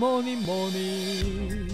morning, morning.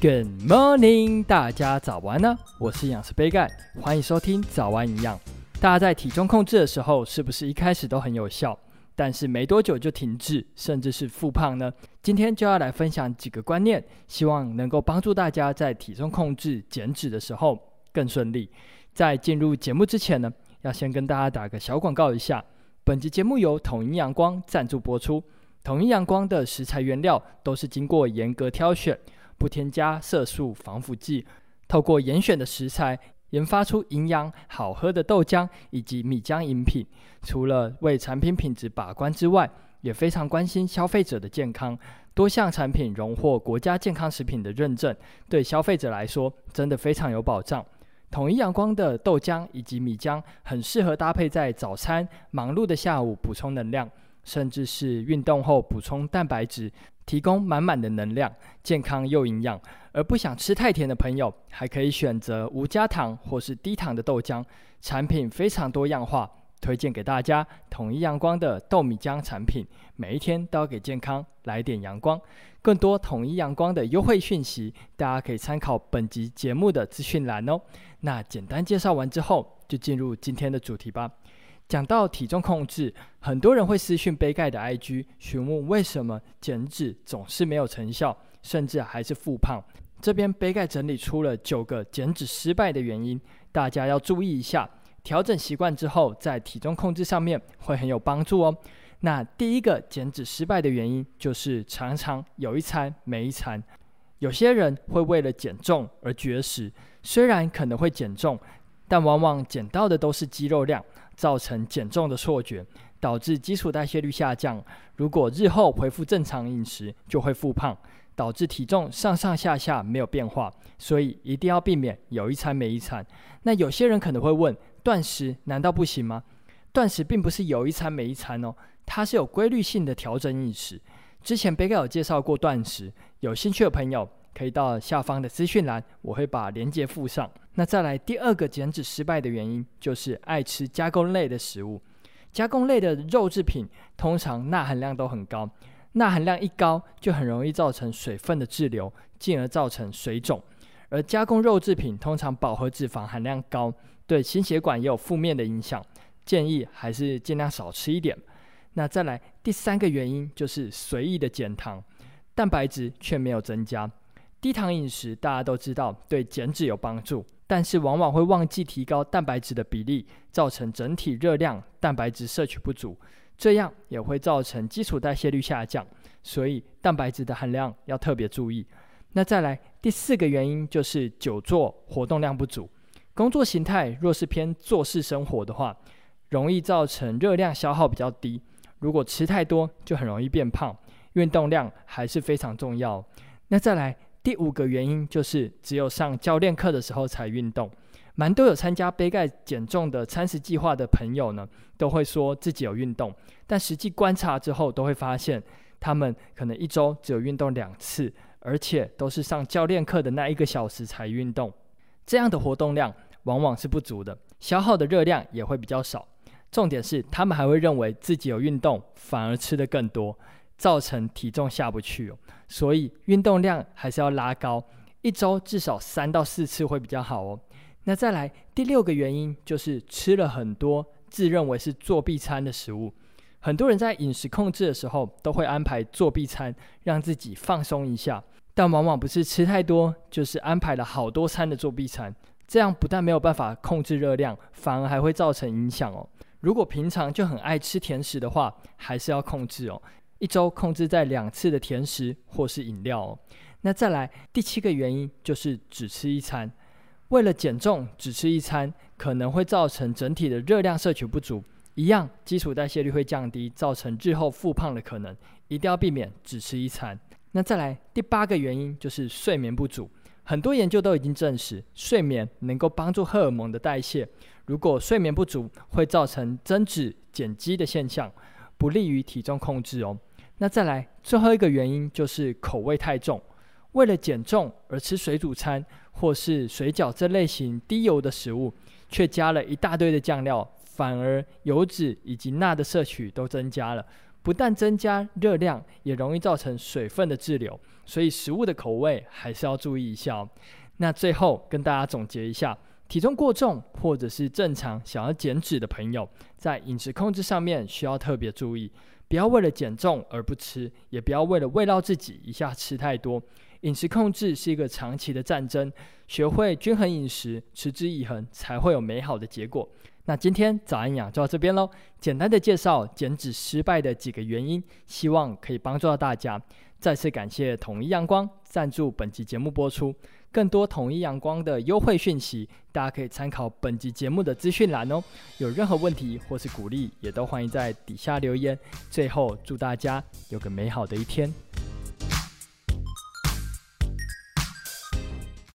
Good morning，大家早安呢！我是养师杯盖，欢迎收听早安营养。大家在体重控制的时候，是不是一开始都很有效，但是没多久就停滞，甚至是复胖呢？今天就要来分享几个观念，希望能够帮助大家在体重控制、减脂的时候更顺利。在进入节目之前呢，要先跟大家打个小广告一下。本集节目由统一阳光赞助播出。统一阳光的食材原料都是经过严格挑选，不添加色素、防腐剂，透过严选的食材，研发出营养好喝的豆浆以及米浆饮品。除了为产品品质把关之外，也非常关心消费者的健康。多项产品荣获国家健康食品的认证，对消费者来说真的非常有保障。统一阳光的豆浆以及米浆很适合搭配在早餐、忙碌的下午补充能量，甚至是运动后补充蛋白质，提供满满的能量，健康又营养。而不想吃太甜的朋友，还可以选择无加糖或是低糖的豆浆，产品非常多样化。推荐给大家统一阳光的豆米浆产品，每一天都要给健康来点阳光。更多统一阳光的优惠讯息，大家可以参考本集节目的资讯栏哦。那简单介绍完之后，就进入今天的主题吧。讲到体重控制，很多人会私讯杯盖的 IG 询问为什么减脂总是没有成效，甚至还是复胖。这边杯盖整理出了九个减脂失败的原因，大家要注意一下。调整习惯之后，在体重控制上面会很有帮助哦。那第一个减脂失败的原因就是常常有一餐没一餐。有些人会为了减重而绝食，虽然可能会减重，但往往减到的都是肌肉量，造成减重的错觉，导致基础代谢率下降。如果日后恢复正常饮食，就会复胖，导致体重上上下下没有变化。所以一定要避免有一餐没一餐。那有些人可能会问，断食难道不行吗？断食并不是有一餐没一餐哦，它是有规律性的调整饮食。之前杯盖有介绍过断食，有兴趣的朋友可以到下方的资讯栏，我会把链接附上。那再来第二个减脂失败的原因，就是爱吃加工类的食物。加工类的肉制品通常钠含量都很高，钠含量一高就很容易造成水分的滞留，进而造成水肿。而加工肉制品通常饱和脂肪含量高。对心血管也有负面的影响，建议还是尽量少吃一点。那再来第三个原因就是随意的减糖，蛋白质却没有增加。低糖饮食大家都知道对减脂有帮助，但是往往会忘记提高蛋白质的比例，造成整体热量蛋白质摄取不足，这样也会造成基础代谢率下降。所以蛋白质的含量要特别注意。那再来第四个原因就是久坐活动量不足。工作形态若是偏坐式生活的话，容易造成热量消耗比较低。如果吃太多，就很容易变胖。运动量还是非常重要。那再来第五个原因就是，只有上教练课的时候才运动。蛮多有参加杯盖减重的餐食计划的朋友呢，都会说自己有运动，但实际观察之后，都会发现他们可能一周只有运动两次，而且都是上教练课的那一个小时才运动。这样的活动量往往是不足的，消耗的热量也会比较少。重点是，他们还会认为自己有运动，反而吃得更多，造成体重下不去哦。所以运动量还是要拉高，一周至少三到四次会比较好哦。那再来第六个原因就是吃了很多自认为是作弊餐的食物。很多人在饮食控制的时候都会安排作弊餐，让自己放松一下。但往往不是吃太多，就是安排了好多餐的作弊餐，这样不但没有办法控制热量，反而还会造成影响哦。如果平常就很爱吃甜食的话，还是要控制哦，一周控制在两次的甜食或是饮料哦。那再来第七个原因就是只吃一餐，为了减重只吃一餐，可能会造成整体的热量摄取不足，一样基础代谢率会降低，造成日后复胖的可能，一定要避免只吃一餐。那再来第八个原因就是睡眠不足，很多研究都已经证实，睡眠能够帮助荷尔蒙的代谢。如果睡眠不足，会造成增脂减肌的现象，不利于体重控制哦。那再来最后一个原因就是口味太重，为了减重而吃水煮餐或是水饺这类型低油的食物，却加了一大堆的酱料，反而油脂以及钠的摄取都增加了。不但增加热量，也容易造成水分的滞留，所以食物的口味还是要注意一下哦。那最后跟大家总结一下，体重过重或者是正常想要减脂的朋友，在饮食控制上面需要特别注意，不要为了减重而不吃，也不要为了慰劳自己一下吃太多。饮食控制是一个长期的战争，学会均衡饮食，持之以恒，才会有美好的结果。那今天早安养就到这边喽，简单的介绍减脂失败的几个原因，希望可以帮助到大家。再次感谢统一阳光赞助本集节目播出，更多统一阳光的优惠讯息，大家可以参考本集节目的资讯栏哦。有任何问题或是鼓励，也都欢迎在底下留言。最后，祝大家有个美好的一天。